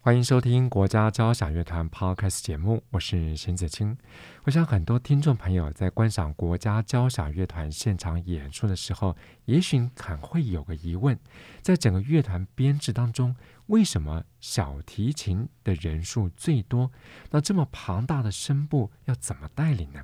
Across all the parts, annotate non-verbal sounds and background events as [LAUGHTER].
欢迎收听国家交响乐团 Podcast 节目，我是邢子清。我想很多听众朋友在观赏国家交响乐团现场演出的时候，也许可能会有个疑问：在整个乐团编制当中，为什么小提琴的人数最多？那这么庞大的声部要怎么带领呢？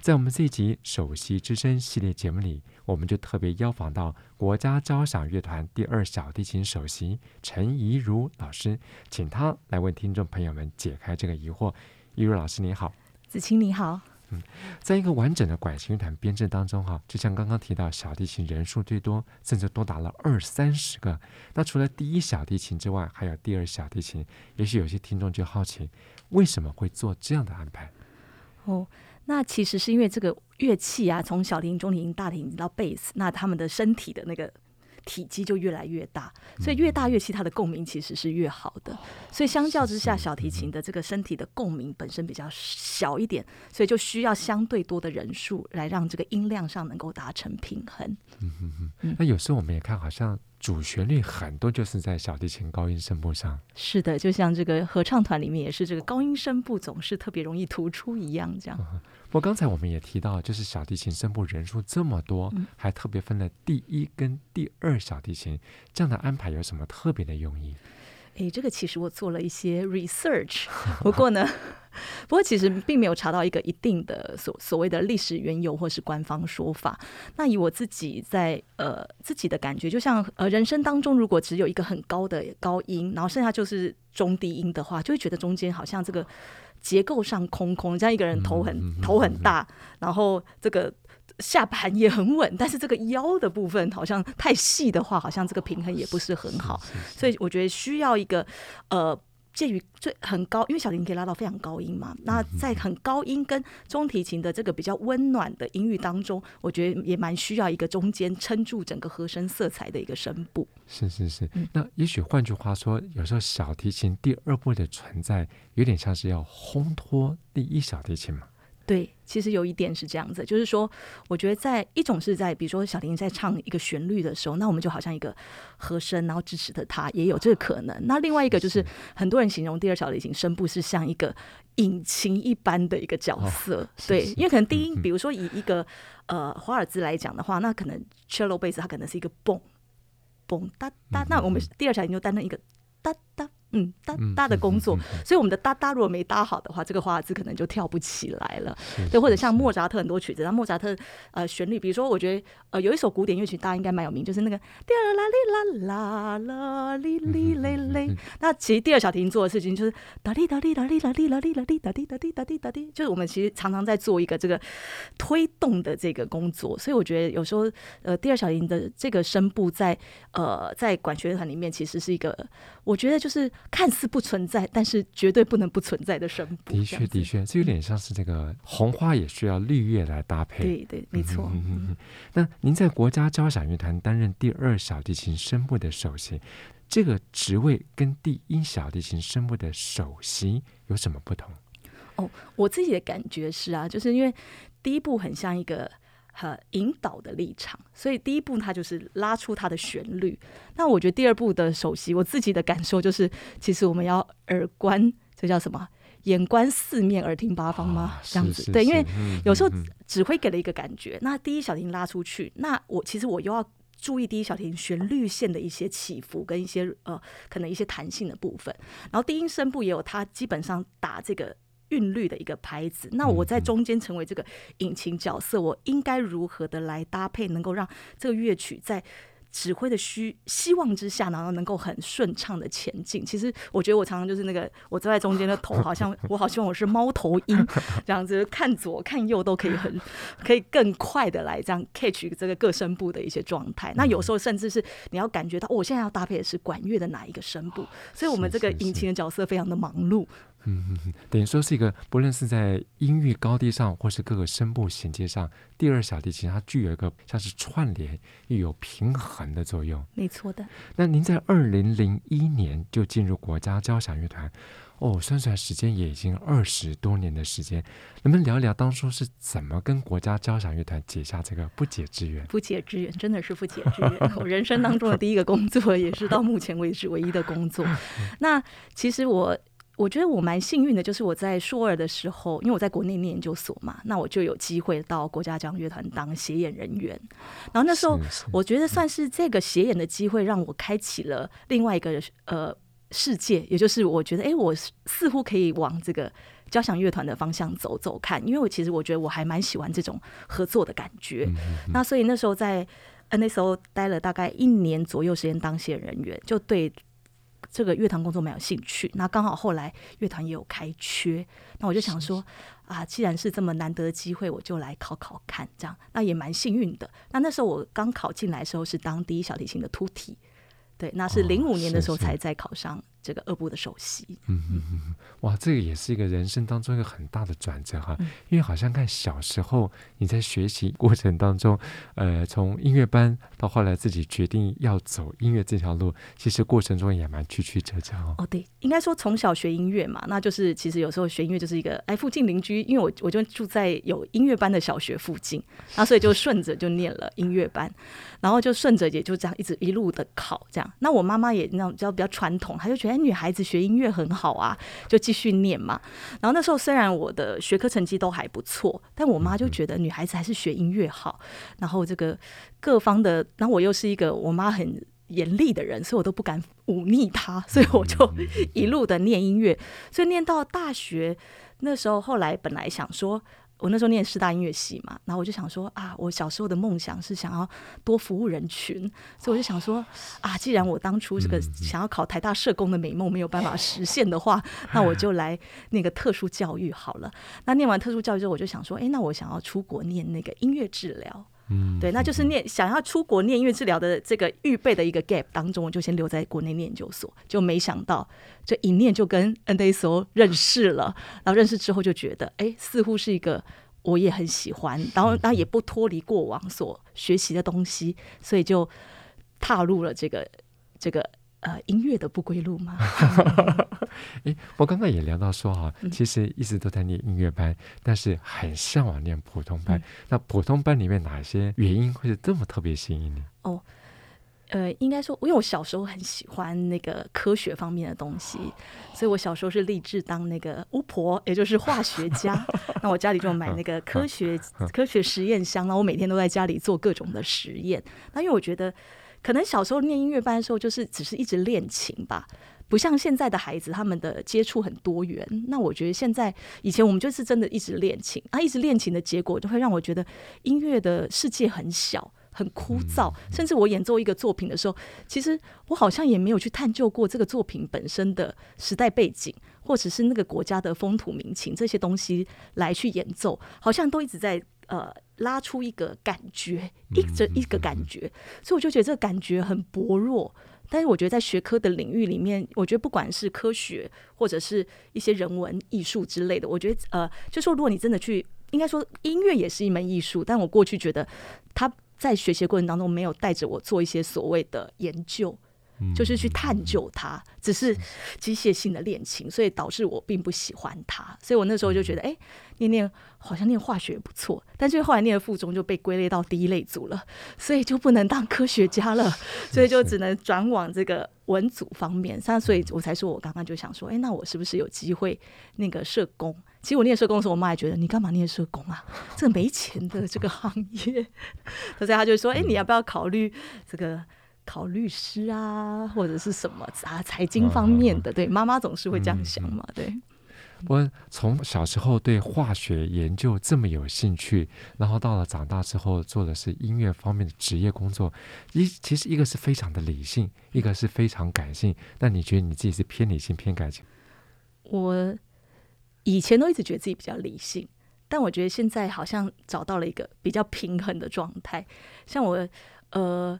在我们这一集首席之声系列节目里，我们就特别邀访到国家交响乐团第二小提琴首席陈怡如老师，请他来为听众朋友们解开这个疑惑。怡如老师你好，子清你好。嗯，在一个完整的管弦乐团编制当中，哈，就像刚刚提到，小提琴人数最多，甚至多达了二三十个。那除了第一小提琴之外，还有第二小提琴。也许有些听众就好奇，为什么会做这样的安排？哦。那其实是因为这个乐器啊，从小提琴、中提琴、大提琴到贝斯，那他们的身体的那个体积就越来越大，所以越大乐器它的共鸣其实是越好的。所以相较之下，小提琴的这个身体的共鸣本身比较小一点，所以就需要相对多的人数来让这个音量上能够达成平衡。嗯哼哼。那有时候我们也看好像。主旋律很多就是在小提琴高音声部上，是的，就像这个合唱团里面也是这个高音声部总是特别容易突出一样，这样。嗯、不过刚才我们也提到，就是小提琴声部人数这么多，嗯、还特别分了第一跟第二小提琴，这样的安排有什么特别的用意？诶，这个其实我做了一些 research，不过呢。[LAUGHS] 不过，其实并没有查到一个一定的所所谓的历史缘由或是官方说法。那以我自己在呃自己的感觉，就像呃人生当中，如果只有一个很高的高音，然后剩下就是中低音的话，就会觉得中间好像这个结构上空空，这样一个人头很头很大，然后这个下盘也很稳，但是这个腰的部分好像太细的话，好像这个平衡也不是很好。所以我觉得需要一个呃。介于最很高，因为小提琴可以拉到非常高音嘛。那在很高音跟中提琴的这个比较温暖的音域当中，我觉得也蛮需要一个中间撑住整个和声色彩的一个声部。是是是。那也许换句话说，有时候小提琴第二部的存在，有点像是要烘托第一小提琴嘛。对，其实有一点是这样子，就是说，我觉得在一种是在，比如说小林在唱一个旋律的时候，那我们就好像一个和声，然后支持的他也有这个可能。那另外一个就是，很多人形容第二小提琴声部是像一个引擎一般的一个角色，哦、对，因为可能低音，比如说以一个呃华尔兹来讲的话，那可能 cello bass 它可能是一个蹦蹦哒哒，那我们第二小提琴就担任一个哒哒。嗯，搭搭的工作，所以我们的搭搭如果没搭好的话，这个华尔兹可能就跳不起来了。对，或者像莫扎特很多曲子，那莫扎特呃旋律，比如说我觉得呃有一首古典乐曲大家应该蛮有名，就是那个滴啦啦啦啦哩哩嘞嘞。那其实第二小提琴做的事情就是哒滴哒滴哒滴哒滴哒滴哒滴哒滴哒滴哒滴哒滴，就是我们其实常常在做一个这个推动的这个工作。所以我觉得有时候呃第二小提琴的这个声部在呃在管弦乐团里面其实是一个，我觉得就是。看似不存在，但是绝对不能不存在的声部。的确，的确，这有点像是这个红花也需要绿叶来搭配。对对，没错。嗯嗯嗯。那您在国家交响乐团担任第二小提琴声部的首席，这个职位跟第一小提琴声部的首席有什么不同？哦，我自己的感觉是啊，就是因为第一部很像一个。和引导的立场，所以第一步它就是拉出它的旋律。那我觉得第二步的首席，我自己的感受就是，其实我们要耳观，这叫什么？眼观四面，耳听八方吗？哦、这样子，对，因为有时候指挥给了一个感觉，嗯、那第一小提琴拉出去，那我其实我又要注意第一小提旋律线的一些起伏跟一些呃可能一些弹性的部分，然后低音声部也有它基本上打这个。韵律的一个拍子，那我在中间成为这个引擎角色，我应该如何的来搭配，能够让这个乐曲在指挥的需希望之下，然后能够很顺畅的前进。其实我觉得我常常就是那个我坐在中间的头，好像我好希望我是猫头鹰这样子，看左看右都可以很 [LAUGHS] 可以更快的来这样 catch 这个各声部的一些状态。那有时候甚至是你要感觉到，我现在要搭配的是管乐的哪一个声部，所以我们这个引擎的角色非常的忙碌。嗯，等于说是一个，不论是在音域高低上，或是各个声部衔接上，第二小提琴它具有一个像是串联又有平衡的作用。没错的。那您在二零零一年就进入国家交响乐团，哦，算算时间也已经二十多年的时间，能不能聊一聊当初是怎么跟国家交响乐团结下这个不解之缘？不解之缘，真的是不解之缘。[LAUGHS] 我人生当中的第一个工作，也是到目前为止唯一的工作。那其实我。我觉得我蛮幸运的，就是我在硕二的时候，因为我在国内念研究所嘛，那我就有机会到国家交响乐团当协演人员。然后那时候，我觉得算是这个协演的机会，让我开启了另外一个呃世界，也就是我觉得，哎，我似乎可以往这个交响乐团的方向走走看，因为我其实我觉得我还蛮喜欢这种合作的感觉。那所以那时候在 NSO 待了大概一年左右时间当协演人员，就对。这个乐团工作蛮有兴趣，那刚好后来乐团也有开缺，那我就想说啊，既然是这么难得的机会，我就来考考看，这样那也蛮幸运的。那那时候我刚考进来的时候是当第一小提琴的突体，对，那是零五年的时候才在考上。这个二部的首席，嗯嗯嗯，哇，这个也是一个人生当中一个很大的转折哈，嗯、因为好像看小时候你在学习过程当中，呃，从音乐班到后来自己决定要走音乐这条路，其实过程中也蛮曲曲折折哦。哦，对，应该说从小学音乐嘛，那就是其实有时候学音乐就是一个哎，附近邻居，因为我我就住在有音乐班的小学附近，那所以就顺着就念了音乐班，然后就顺着也就这样一直一路的考这样。那我妈妈也那种比较比较传统，她就觉得。女孩子学音乐很好啊，[LAUGHS] 就继续念嘛。然后那时候虽然我的学科成绩都还不错，但我妈就觉得女孩子还是学音乐好。然后这个各方的，然后我又是一个我妈很严厉的人，所以我都不敢忤逆她，所以我就一路的念音乐。所以念到大学那时候，后来本来想说。我那时候念师大音乐系嘛，然后我就想说啊，我小时候的梦想是想要多服务人群，所以我就想说啊，既然我当初这个想要考台大社工的美梦没有办法实现的话，[LAUGHS] 那我就来那个特殊教育好了。那念完特殊教育之后，我就想说，哎，那我想要出国念那个音乐治疗。嗯，对，那就是念想要出国念音乐治疗的这个预备的一个 gap 当中，我就先留在国内念研究所，就没想到这一念就跟 NSO 认识了，然后认识之后就觉得，哎，似乎是一个我也很喜欢，然后那也不脱离过往所学习的东西，所以就踏入了这个这个。呃，音乐的不归路吗？[LAUGHS] 哎，我刚刚也聊到说哈，其实一直都在念音乐班，嗯、但是很向往念普通班。嗯、那普通班里面哪些原因会是这么特别吸引你？哦，呃，应该说，因为我小时候很喜欢那个科学方面的东西，所以我小时候是立志当那个巫婆，也就是化学家。[LAUGHS] 那我家里就买那个科学 [LAUGHS] 科学实验箱，然后我每天都在家里做各种的实验。那因为我觉得。可能小时候念音乐班的时候，就是只是一直练琴吧，不像现在的孩子，他们的接触很多元。那我觉得现在以前我们就是真的一直练琴啊，一直练琴的结果就会让我觉得音乐的世界很小、很枯燥。甚至我演奏一个作品的时候，其实我好像也没有去探究过这个作品本身的时代背景，或者是那个国家的风土民情这些东西来去演奏，好像都一直在。呃，拉出一个感觉，一这一个感觉，所以我就觉得这个感觉很薄弱。但是我觉得在学科的领域里面，我觉得不管是科学或者是一些人文艺术之类的，我觉得呃，就说如果你真的去，应该说音乐也是一门艺术。但我过去觉得他在学习过程当中没有带着我做一些所谓的研究。就是去探究它，只是机械性的恋情，所以导致我并不喜欢它。所以我那时候就觉得，哎，念念好像念化学也不错，但是后来念了附中就被归类到第一类组了，[LAUGHS] 所以就不能当科学家了，[LAUGHS] 所以就只能转往这个文组方面。那所以我才说我刚刚就想说，哎，那我是不是有机会那个社工？其实我念社工的时候，我妈也觉得你干嘛念社工啊？这个没钱的这个行业。[LAUGHS] 所以她就说，哎，你要不要考虑这个？考律师啊，或者是什么啊，财经方面的，对，妈妈总是会这样想嘛，对。我从小时候对化学研究这么有兴趣，然后到了长大之后做的是音乐方面的职业工作，一其实一个是非常的理性，一个是非常感性。那你觉得你自己是偏理性偏感性？我以前都一直觉得自己比较理性，但我觉得现在好像找到了一个比较平衡的状态。像我，呃。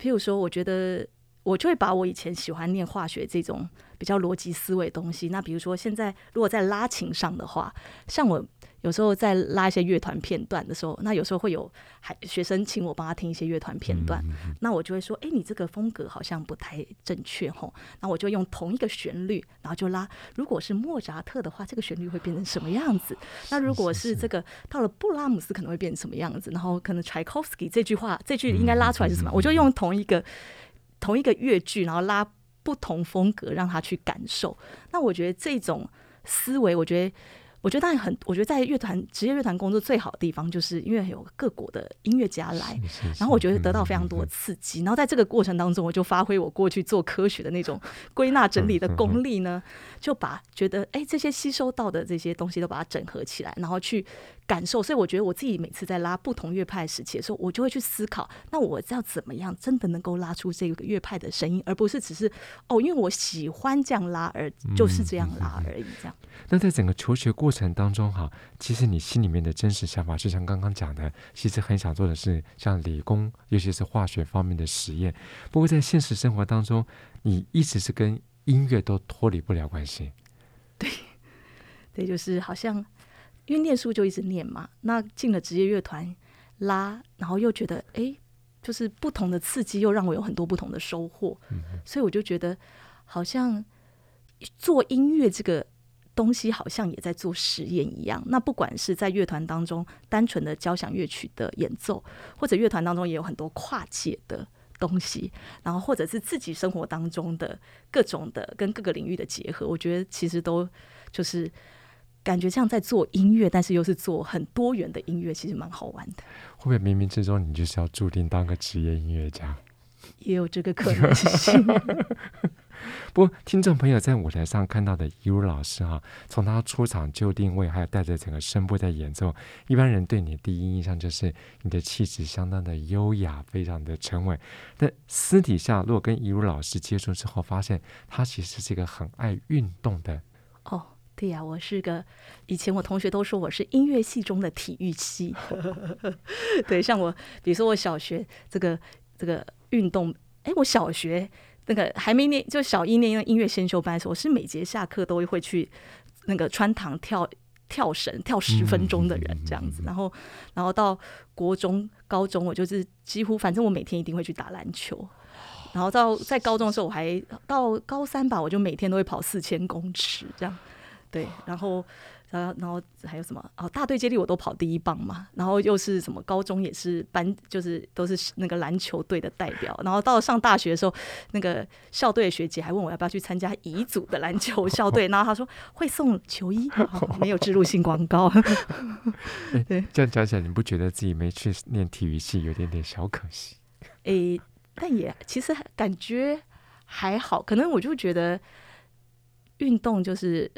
譬如说，我觉得我就会把我以前喜欢念化学这种比较逻辑思维东西，那比如说现在如果在拉琴上的话，像我。有时候在拉一些乐团片段的时候，那有时候会有还学生请我帮他听一些乐团片段，嗯，那我就会说，哎，你这个风格好像不太正确吼。那我就用同一个旋律，然后就拉。如果是莫扎特的话，这个旋律会变成什么样子？那如果是这个到了布拉姆斯，可能会变成什么样子？然后可能柴可夫斯基这句话，这句应该拉出来是什么？我就用同一个同一个乐句，然后拉不同风格，让他去感受。那我觉得这种思维，我觉得。我觉得当然很，我觉得在乐团职业乐团工作最好的地方，就是因为有各国的音乐家来，然后我觉得得到非常多的刺激，然后在这个过程当中，我就发挥我过去做科学的那种归纳整理的功力呢，就把觉得哎这些吸收到的这些东西都把它整合起来，然后去。感受，所以我觉得我自己每次在拉不同乐派时期的时候，我就会去思考，那我要怎么样真的能够拉出这个乐派的声音，而不是只是哦，因为我喜欢这样拉而就是这样拉而已。这样。那在整个求学过程当中，哈，其实你心里面的真实想法，就像刚刚讲的，其实很想做的是像理工，尤其是化学方面的实验。不过在现实生活当中，你一直是跟音乐都脱离不了关系。对，对，就是好像。因为念书就一直念嘛，那进了职业乐团拉，然后又觉得哎，就是不同的刺激，又让我有很多不同的收获，嗯，所以我就觉得好像做音乐这个东西，好像也在做实验一样。那不管是在乐团当中单纯的交响乐曲的演奏，或者乐团当中也有很多跨界的东西，然后或者是自己生活当中的各种的跟各个领域的结合，我觉得其实都就是。感觉像在做音乐，但是又是做很多元的音乐，其实蛮好玩的。会不会冥冥之中你就是要注定当个职业音乐家？也有这个可能性。[LAUGHS] 不过，听众朋友在舞台上看到的一如老师哈、啊，从他出场就定位，还有带着整个声部在演奏，一般人对你的第一印象就是你的气质相当的优雅，非常的沉稳。但私底下，如果跟一如老师接触之后，发现他其实是一个很爱运动的哦。对呀、啊，我是个以前我同学都说我是音乐系中的体育系。[LAUGHS] 对，像我，比如说我小学这个这个运动，哎，我小学那个还没念，就小一念音乐先修班的时候，我是每节下课都会去那个穿堂跳跳绳，跳十分钟的人这样子。然后，然后到国中、高中，我就是几乎反正我每天一定会去打篮球。然后到在高中的时候，我还到高三吧，我就每天都会跑四千公尺这样。对，然后，然后，然后还有什么？哦，大队接力我都跑第一棒嘛。然后又是什么？高中也是班，就是都是那个篮球队的代表。然后到了上大学的时候，那个校队的学姐还问我要不要去参加乙组的篮球校队。然后她说会送球衣，哦、没有植入性广告。[LAUGHS] 对，这样讲起来，你不觉得自己没去念体育系有点点小可惜？诶，但也其实感觉还好，可能我就觉得运动就是。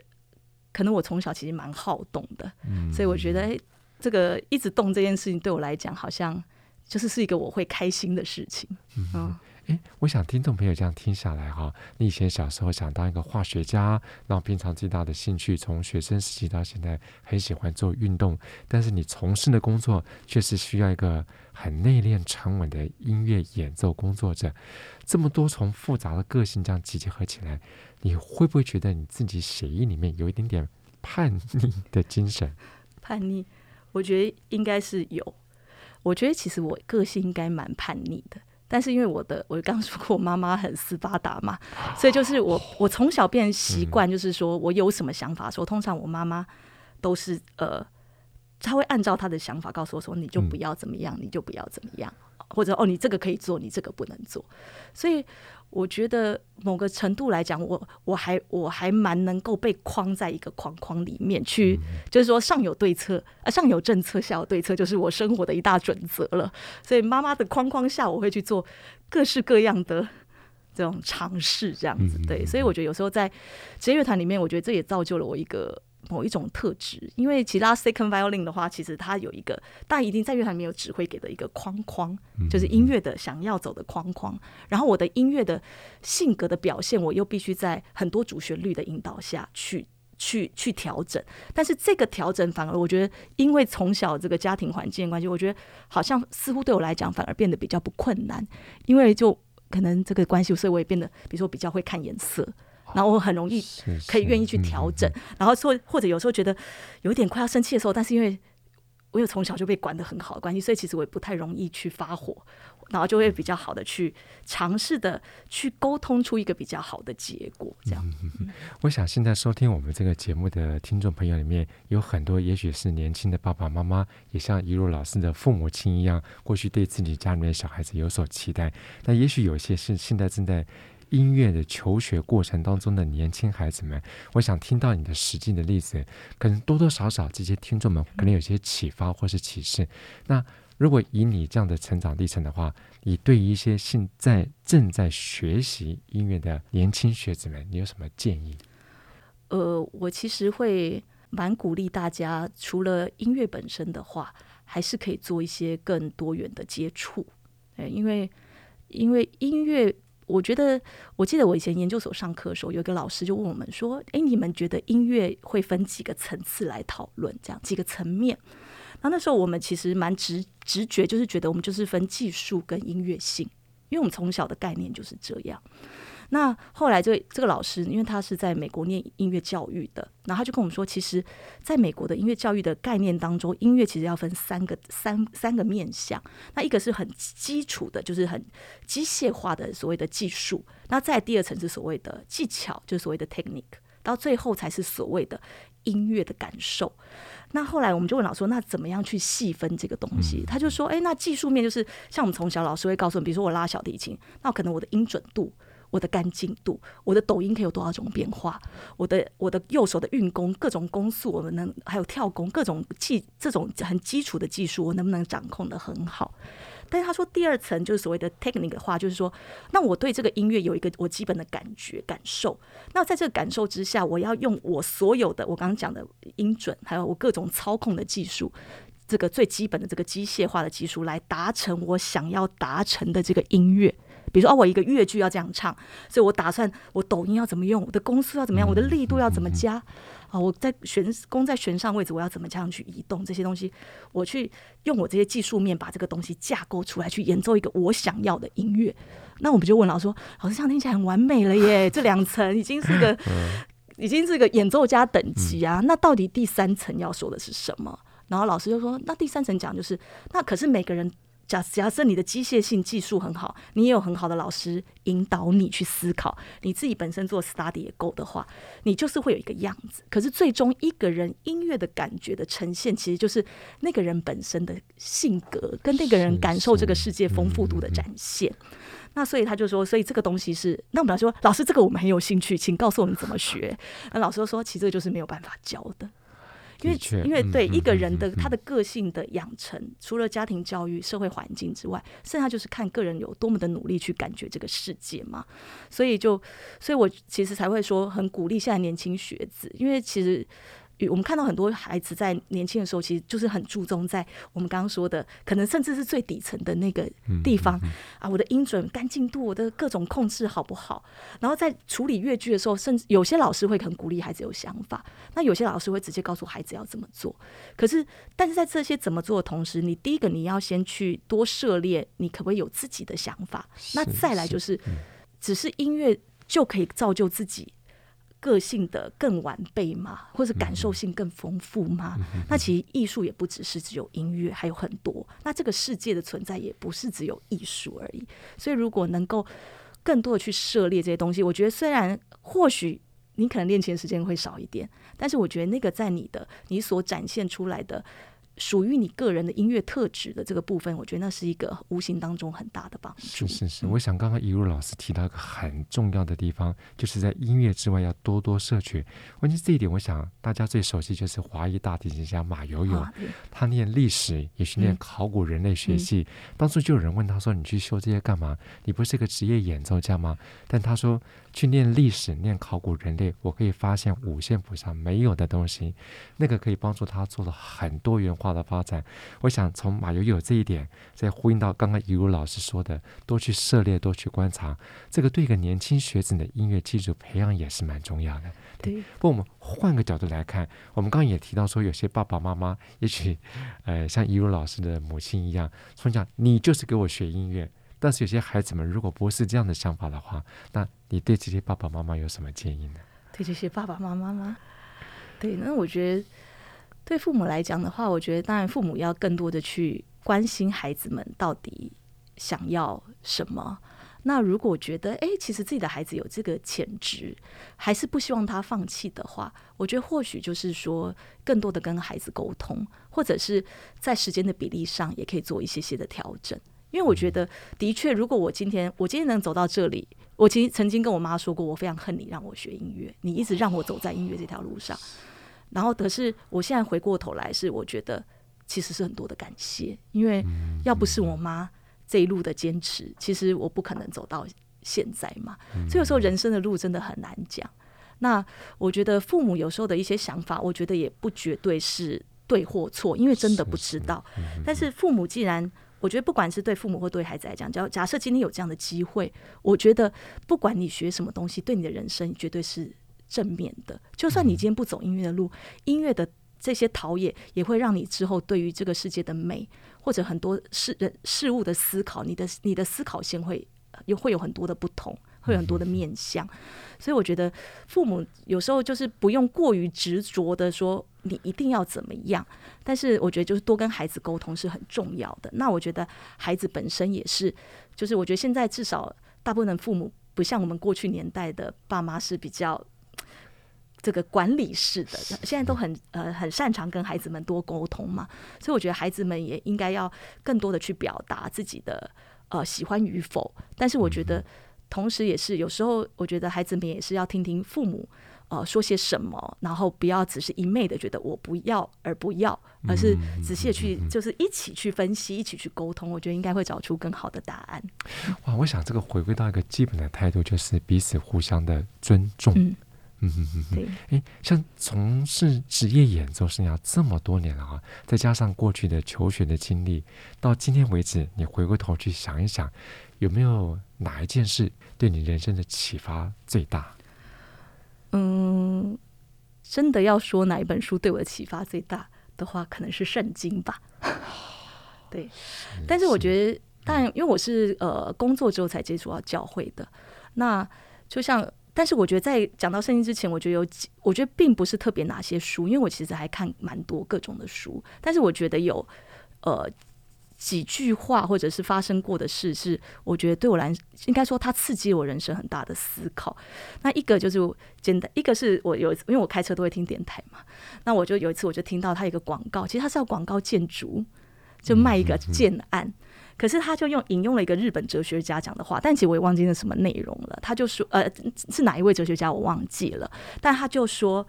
可能我从小其实蛮好动的，嗯，所以我觉得，哎，这个一直动这件事情对我来讲，好像就是是一个我会开心的事情。嗯，哎，我想听众朋友这样听下来哈，你以前小时候想当一个化学家，然后平常最大的兴趣从学生时期到现在很喜欢做运动，但是你从事的工作却是需要一个很内敛沉稳的音乐演奏工作者，这么多重复杂的个性这样集结合起来。你会不会觉得你自己血液里面有一点点叛逆的精神？叛逆，我觉得应该是有。我觉得其实我个性应该蛮叛逆的，但是因为我的，我刚刚说过，我妈妈很斯巴达嘛，[LAUGHS] 所以就是我，我从小变习惯，就是说我有什么想法的时候，通常我妈妈都是呃，她会按照她的想法告诉我说，你就不要怎么样，你就不要怎么样，或者哦，你这个可以做，你这个不能做，所以。我觉得某个程度来讲，我我还我还蛮能够被框在一个框框里面去，就是说上有对策，啊，上有政策，下有对策，就是我生活的一大准则了。所以妈妈的框框下，我会去做各式各样的这种尝试，这样子对。所以我觉得有时候在职业乐团里面，我觉得这也造就了我一个。某一种特质，因为其他 second violin 的话，其实它有一个，大家一定在乐团里面有指挥给的一个框框，就是音乐的想要走的框框。然后我的音乐的性格的表现，我又必须在很多主旋律的引导下去去去调整。但是这个调整反而我觉得，因为从小这个家庭环境的关系，我觉得好像似乎对我来讲反而变得比较不困难，因为就可能这个关系，所以我也变得，比如说比较会看颜色，然后我很容易可以愿意去调整，然后说或者有时候觉得有一点快要生气的时候，但是因为我有从小就被管得很好的关系，所以其实我也不太容易去发火。然后就会比较好的去尝试的去沟通出一个比较好的结果，这样。嗯，我想现在收听我们这个节目的听众朋友里面有很多，也许是年轻的爸爸妈妈，也像一路老师的父母亲一样，过去对自己家里面的小孩子有所期待。但也许有些是现在正在音乐的求学过程当中的年轻孩子们，我想听到你的实际的例子，可能多多少少这些听众们可能有些启发或是启示。那如果以你这样的成长历程的话，你对于一些现在正在学习音乐的年轻学子们，你有什么建议？呃，我其实会蛮鼓励大家，除了音乐本身的话，还是可以做一些更多元的接触。哎，因为因为音乐，我觉得我记得我以前研究所上课的时候，有一个老师就问我们说：“哎，你们觉得音乐会分几个层次来讨论？这样几个层面？”那那时候我们其实蛮直直觉，就是觉得我们就是分技术跟音乐性，因为我们从小的概念就是这样。那后来这个这个老师，因为他是在美国念音乐教育的，然后他就跟我们说，其实在美国的音乐教育的概念当中，音乐其实要分三个三三个面向。那一个是很基础的，就是很机械化的所谓的技术；那在第二层是所谓的技巧，就是所谓的 technique，到最后才是所谓的音乐的感受。那后来我们就问老师说，那怎么样去细分这个东西？他就说，哎，那技术面就是像我们从小老师会告诉我们，比如说我拉小提琴，那可能我的音准度、我的干净度、我的抖音可以有多少种变化，我的我的右手的运功各种弓速，我们能还有跳功各种技这种很基础的技术，我能不能掌控得很好？但是他说，第二层就是所谓的 technique 的话，就是说，那我对这个音乐有一个我基本的感觉感受。那在这个感受之下，我要用我所有的我刚刚讲的音准，还有我各种操控的技术，这个最基本的这个机械化的技术，来达成我想要达成的这个音乐。比如说，哦，我一个乐句要这样唱，所以我打算我抖音要怎么用，我的公司要怎么样，我的力度要怎么加。啊，我在悬弓在悬上位置，我要怎么这样去移动这些东西？我去用我这些技术面把这个东西架构出来，去演奏一个我想要的音乐。那我们就问老师说：“老师，这样听起来很完美了耶，[LAUGHS] 这两层已经是个，已经是个演奏家等级啊。那到底第三层要说的是什么？”然后老师就说：“那第三层讲就是，那可是每个人。”假假设你的机械性技术很好，你也有很好的老师引导你去思考，你自己本身做 study 也够的话，你就是会有一个样子。可是最终一个人音乐的感觉的呈现，其实就是那个人本身的性格跟那个人感受这个世界丰富度的展现。那所以他就说，所以这个东西是，那我们来说，老师这个我们很有兴趣，请告诉我们怎么学。那老师说，其实这个就是没有办法教的。因为，因为对一个人的他的个性的养成，除了家庭教育、社会环境之外，剩下就是看个人有多么的努力去感觉这个世界嘛。所以就，所以我其实才会说很鼓励现在年轻学子，因为其实。我们看到很多孩子在年轻的时候，其实就是很注重在我们刚刚说的，可能甚至是最底层的那个地方啊，我的音准、干净度、我的各种控制好不好？然后在处理乐句的时候，甚至有些老师会很鼓励孩子有想法，那有些老师会直接告诉孩子要怎么做。可是，但是在这些怎么做的同时，你第一个你要先去多涉猎，你可不可以有自己的想法？那再来就是，只是音乐就可以造就自己。个性的更完备吗？或者感受性更丰富吗？嗯、那其实艺术也不只是只有音乐，还有很多。那这个世界的存在也不是只有艺术而已。所以，如果能够更多的去涉猎这些东西，我觉得虽然或许你可能练琴时间会少一点，但是我觉得那个在你的你所展现出来的。属于你个人的音乐特质的这个部分，我觉得那是一个无形当中很大的帮助。是是是，我想刚刚一如老师提到一个很重要的地方，就是在音乐之外要多多摄取。关键这一点，我想大家最熟悉就是华裔大提琴家马友友，啊、他念历史，也是念考古人类学系。嗯、当初就有人问他说：“你去修这些干嘛？你不是个职业演奏家吗？”但他说：“去念历史，念考古人类，我可以发现五线谱上没有的东西，那个可以帮助他做了很多元化。”好的发展，我想从马友友这一点，再呼应到刚刚一如老师说的，多去涉猎，多去观察，这个对一个年轻学子的音乐基础培养也是蛮重要的。对，不过我们换个角度来看，我们刚刚也提到说，有些爸爸妈妈，也许 [LAUGHS] 呃像一如老师的母亲一样，从小你就是给我学音乐，但是有些孩子们如果不是这样的想法的话，那你对这些爸爸妈妈有什么建议呢？对这些爸爸妈妈吗？对，那我觉得对父母来讲的话，我觉得当然父母要更多的去关心孩子们到底想要什么。那如果觉得哎，其实自己的孩子有这个潜质，还是不希望他放弃的话，我觉得或许就是说，更多的跟孩子沟通，或者是在时间的比例上也可以做一些些的调整。因为我觉得，的确，如果我今天我今天能走到这里，我其实曾经跟我妈说过，我非常恨你让我学音乐，你一直让我走在音乐这条路上。然后，可是我现在回过头来，是我觉得其实是很多的感谢，因为要不是我妈这一路的坚持，其实我不可能走到现在嘛。所以有时候人生的路真的很难讲。那我觉得父母有时候的一些想法，我觉得也不绝对是对或错，因为真的不知道。但是父母既然我觉得，不管是对父母或对孩子来讲，假假设今天有这样的机会，我觉得不管你学什么东西，对你的人生绝对是正面的。就算你今天不走音乐的路，音乐的这些陶冶也会让你之后对于这个世界的美或者很多事人事物的思考，你的你的思考线会有会有很多的不同。会有很多的面向，所以我觉得父母有时候就是不用过于执着的说你一定要怎么样，但是我觉得就是多跟孩子沟通是很重要的。那我觉得孩子本身也是，就是我觉得现在至少大部分的父母不像我们过去年代的爸妈是比较这个管理式的，现在都很呃很擅长跟孩子们多沟通嘛，所以我觉得孩子们也应该要更多的去表达自己的呃喜欢与否，但是我觉得。同时，也是有时候，我觉得孩子们也是要听听父母，呃，说些什么，然后不要只是一昧的觉得我不要而不要，而是仔细的去，就是一起去分析，一起去沟通，我觉得应该会找出更好的答案。哇，我想这个回归到一个基本的态度，就是彼此互相的尊重。嗯嗯嗯嗯，对。哎，像从事职业演奏生涯这么多年了啊，再加上过去的求学的经历，到今天为止，你回过头去想一想。有没有哪一件事对你人生的启发最大？嗯，真的要说哪一本书对我的启发最大的话，可能是圣经吧。[SIGHS] 对，但是我觉得，但因为我是呃工作之后才接触到教会的，那就像，但是我觉得在讲到圣经之前，我觉得有几，我觉得并不是特别哪些书，因为我其实还看蛮多各种的书，但是我觉得有呃。几句话，或者是发生过的事，是我觉得对我来，应该说它刺激我人生很大的思考。那一个就是简单，一个是我有，因为我开车都会听电台嘛。那我就有一次，我就听到他一个广告，其实他是要广告建筑，就卖一个建案。可是他就用引用了一个日本哲学家讲的话，但其实我也忘记那什么内容了。他就说，呃，是哪一位哲学家我忘记了，但他就说，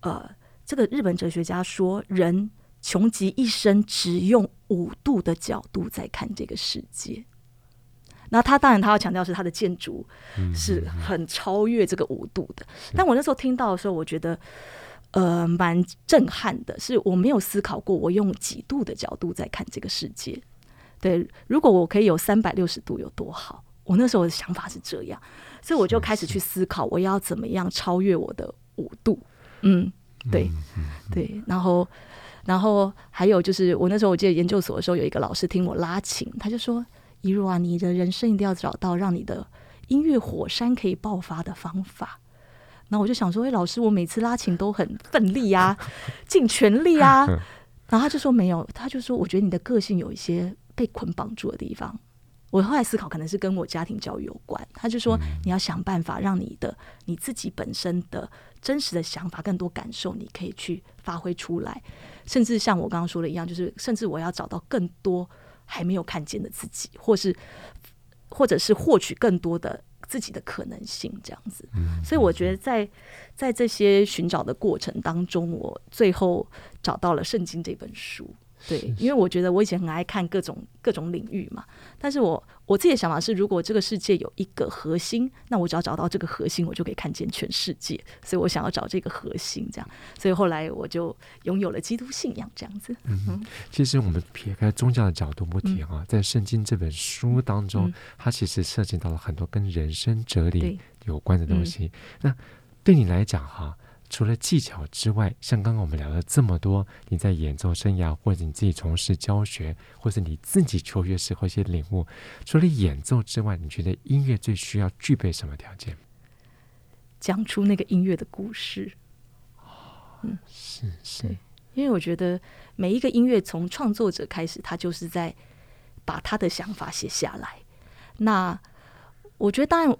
呃，这个日本哲学家说人。穷极一生只用五度的角度在看这个世界，那他当然他要强调是他的建筑是很超越这个五度的。但我那时候听到的时候，我觉得呃蛮震撼的，是我没有思考过我用几度的角度在看这个世界。对，如果我可以有三百六十度有多好？我那时候的想法是这样，所以我就开始去思考我要怎么样超越我的五度。嗯，对对，然后。然后还有就是，我那时候我记得研究所的时候，有一个老师听我拉琴，他就说：“一若啊，你的人生一定要找到让你的音乐火山可以爆发的方法。”然后我就想说：“哎，老师，我每次拉琴都很奋力啊，[LAUGHS] 尽全力啊。[LAUGHS] ”然后他就说：“没有，他就说我觉得你的个性有一些被捆绑住的地方。”我后来思考，可能是跟我家庭教育有关。他就说：“你要想办法让你的你自己本身的真实的想法、更多感受，你可以去发挥出来。”甚至像我刚刚说的一样，就是甚至我要找到更多还没有看见的自己，或是或者是获取更多的自己的可能性，这样子。所以我觉得在在这些寻找的过程当中，我最后找到了《圣经》这本书。对，因为我觉得我以前很爱看各种各种领域嘛，但是我我自己的想法是，如果这个世界有一个核心，那我只要找到这个核心，我就可以看见全世界。所以我想要找这个核心，这样，所以后来我就拥有了基督信仰，这样子。嗯，其实我们撇开宗教的角度不提啊，嗯、在圣经这本书当中，嗯、它其实涉及到了很多跟人生哲理有关的东西。嗯、那对你来讲哈？除了技巧之外，像刚刚我们聊了这么多，你在演奏生涯，或者你自己从事教学，或是你自己求学时候一些领悟，除了演奏之外，你觉得音乐最需要具备什么条件？讲出那个音乐的故事。嗯，是是，因为我觉得每一个音乐从创作者开始，他就是在把他的想法写下来。那我觉得，当然，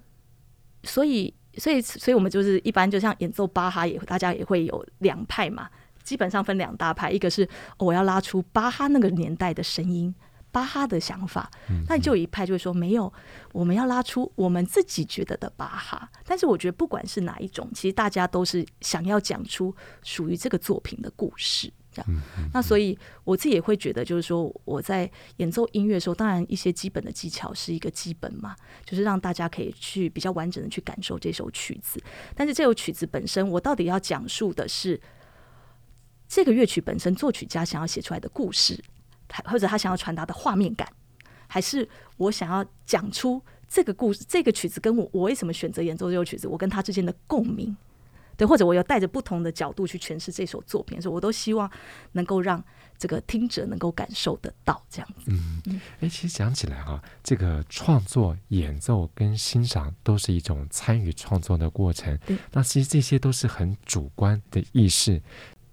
所以。所以，所以我们就是一般，就像演奏巴哈，也大家也会有两派嘛。基本上分两大派，一个是我要拉出巴哈那个年代的声音，巴哈的想法。那你就有一派就会说，没有，我们要拉出我们自己觉得的巴哈。但是我觉得，不管是哪一种，其实大家都是想要讲出属于这个作品的故事。这样、那所以我自己也会觉得，就是说我在演奏音乐的时候，当然一些基本的技巧是一个基本嘛，就是让大家可以去比较完整的去感受这首曲子。但是这首曲子本身，我到底要讲述的是这个乐曲本身作曲家想要写出来的故事，或者他想要传达的画面感，还是我想要讲出这个故事，这个曲子跟我我为什么选择演奏这首曲子，我跟他之间的共鸣。对，或者我要带着不同的角度去诠释这首作品，所以我都希望能够让这个听者能够感受得到这样子。嗯，哎，其实讲起来哈、啊，这个创作、演奏跟欣赏都是一种参与创作的过程。对，那其实这些都是很主观的意识。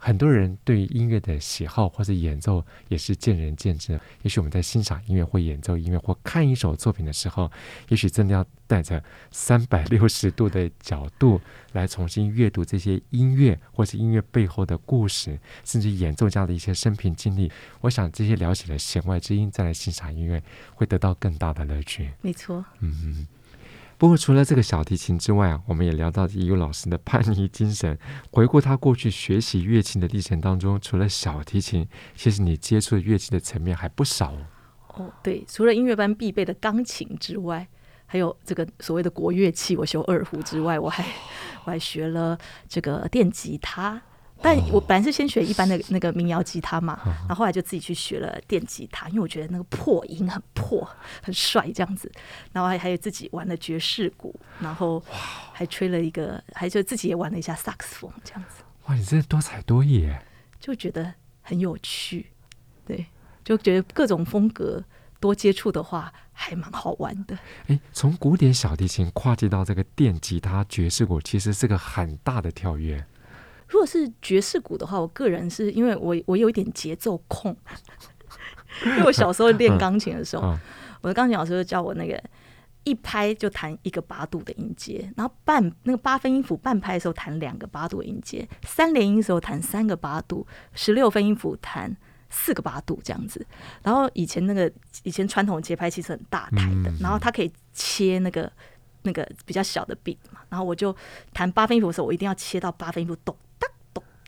很多人对于音乐的喜好或者演奏也是见仁见智。也许我们在欣赏音乐或演奏音乐或看一首作品的时候，也许真的要带着三百六十度的角度来重新阅读这些音乐或是音乐背后的故事，甚至演奏家的一些生平经历。我想这些了解了弦外之音，再来欣赏音乐，会得到更大的乐趣。没错。嗯嗯。不过，除了这个小提琴之外啊，我们也聊到颐如老师的叛逆精神。回顾他过去学习乐器的历程当中，除了小提琴，其实你接触的乐器的层面还不少哦。哦，对，除了音乐班必备的钢琴之外，还有这个所谓的国乐器，我修二胡之外，我还我还学了这个电吉他。但我本来是先学一般的那个民谣吉他嘛，然后后来就自己去学了电吉他，因为我觉得那个破音很破，很帅这样子。然后还还有自己玩了爵士鼓，然后还吹了一个，还就自己也玩了一下萨克斯风这样子。哇，你真的多才多艺耶！就觉得很有趣，对，就觉得各种风格多接触的话还蛮好玩的。哎，从古典小提琴跨界到这个电吉他、爵士鼓，其实是个很大的跳跃。如果是爵士鼓的话，我个人是因为我我有一点节奏控，[LAUGHS] 因为我小时候练钢琴的时候，我的钢琴老师就教我那个一拍就弹一个八度的音阶，然后半那个八分音符半拍的时候弹两个八度的音阶，三连音的时候弹三个八度，十六分音符弹四个八度这样子。然后以前那个以前传统节拍器是很大台的，然后它可以切那个那个比较小的 beat 嘛，然后我就弹八分音符的时候，我一定要切到八分音符咚。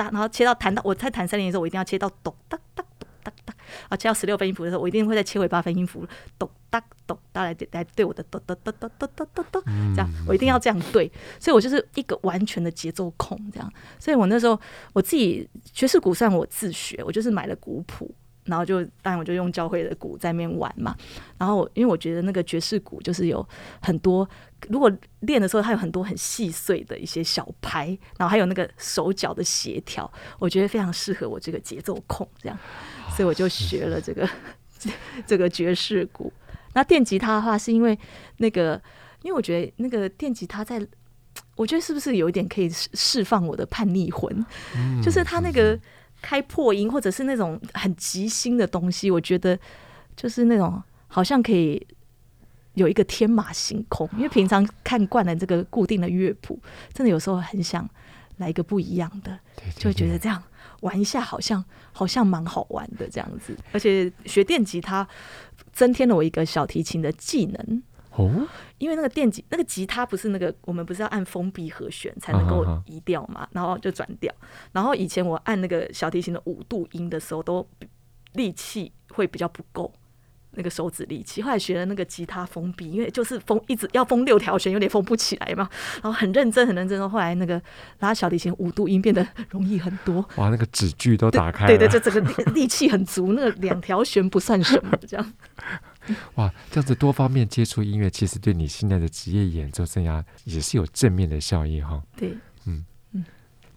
然后切到弹到我在弹三连的时候，我一定要切到咚哒哒咚哒哒。啊，切到十六分音符的时候，我一定会再切回八分音符，咚哒咚哒来来对我的咚哒哒哒哒哒哒哒，这样我一定要这样对。所以我就是一个完全的节奏控，这样。所以我那时候我自己爵士鼓算我自学，我就是买了鼓谱。然后就当然我就用教会的鼓在那边玩嘛，然后我因为我觉得那个爵士鼓就是有很多，如果练的时候它有很多很细碎的一些小拍，然后还有那个手脚的协调，我觉得非常适合我这个节奏控这样，所以我就学了这个 [LAUGHS] 这个爵士鼓。那电吉他的话是因为那个，因为我觉得那个电吉他在，我觉得是不是有一点可以释放我的叛逆魂，就是他那个。开破音，或者是那种很即兴的东西，我觉得就是那种好像可以有一个天马行空。因为平常看惯了这个固定的乐谱，真的有时候很想来一个不一样的，就会觉得这样玩一下好像好像蛮好玩的这样子。而且学电吉他增添了我一个小提琴的技能。哦，因为那个电吉那个吉他不是那个，我们不是要按封闭和弦才能够移调嘛，然后就转调。然后以前我按那个小提琴的五度音的时候，都力气会比较不够，那个手指力气。后来学了那个吉他封闭，因为就是封一直要封六条弦，有点封不起来嘛。然后很认真很认真，后来那个拉小提琴五度音变得容易很多。哇，那个指距都打开了，对对，对，就整个力气很足，那个两条弦不算什么，这样。[LAUGHS] 哇，这样子多方面接触音乐，其实对你现在的职业演奏生涯也是有正面的效益哈。对。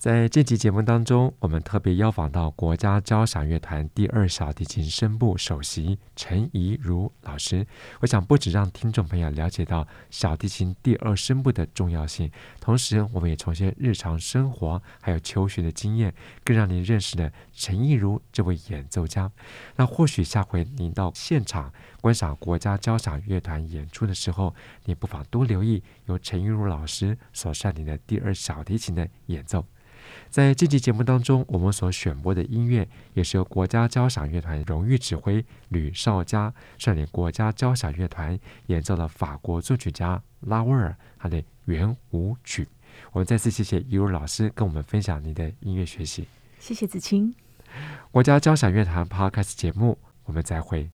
在这期节目当中，我们特别邀访到国家交响乐团第二小提琴声部首席陈怡如老师。我想不只让听众朋友了解到小提琴第二声部的重要性，同时我们也从些日常生活还有求学的经验，更让您认识了陈怡如这位演奏家。那或许下回您到现场观赏国家交响乐团演出的时候，您不妨多留意由陈怡如老师所率领的第二小提琴的演奏。在这期节目当中，我们所选播的音乐也是由国家交响乐团荣誉指挥吕绍嘉率领国家交响乐团演奏的法国作曲家拉威尔他的圆舞曲。我们再次谢谢一如老师跟我们分享您的音乐学习。谢谢子清。国家交响乐团 Podcast 节目，我们再会。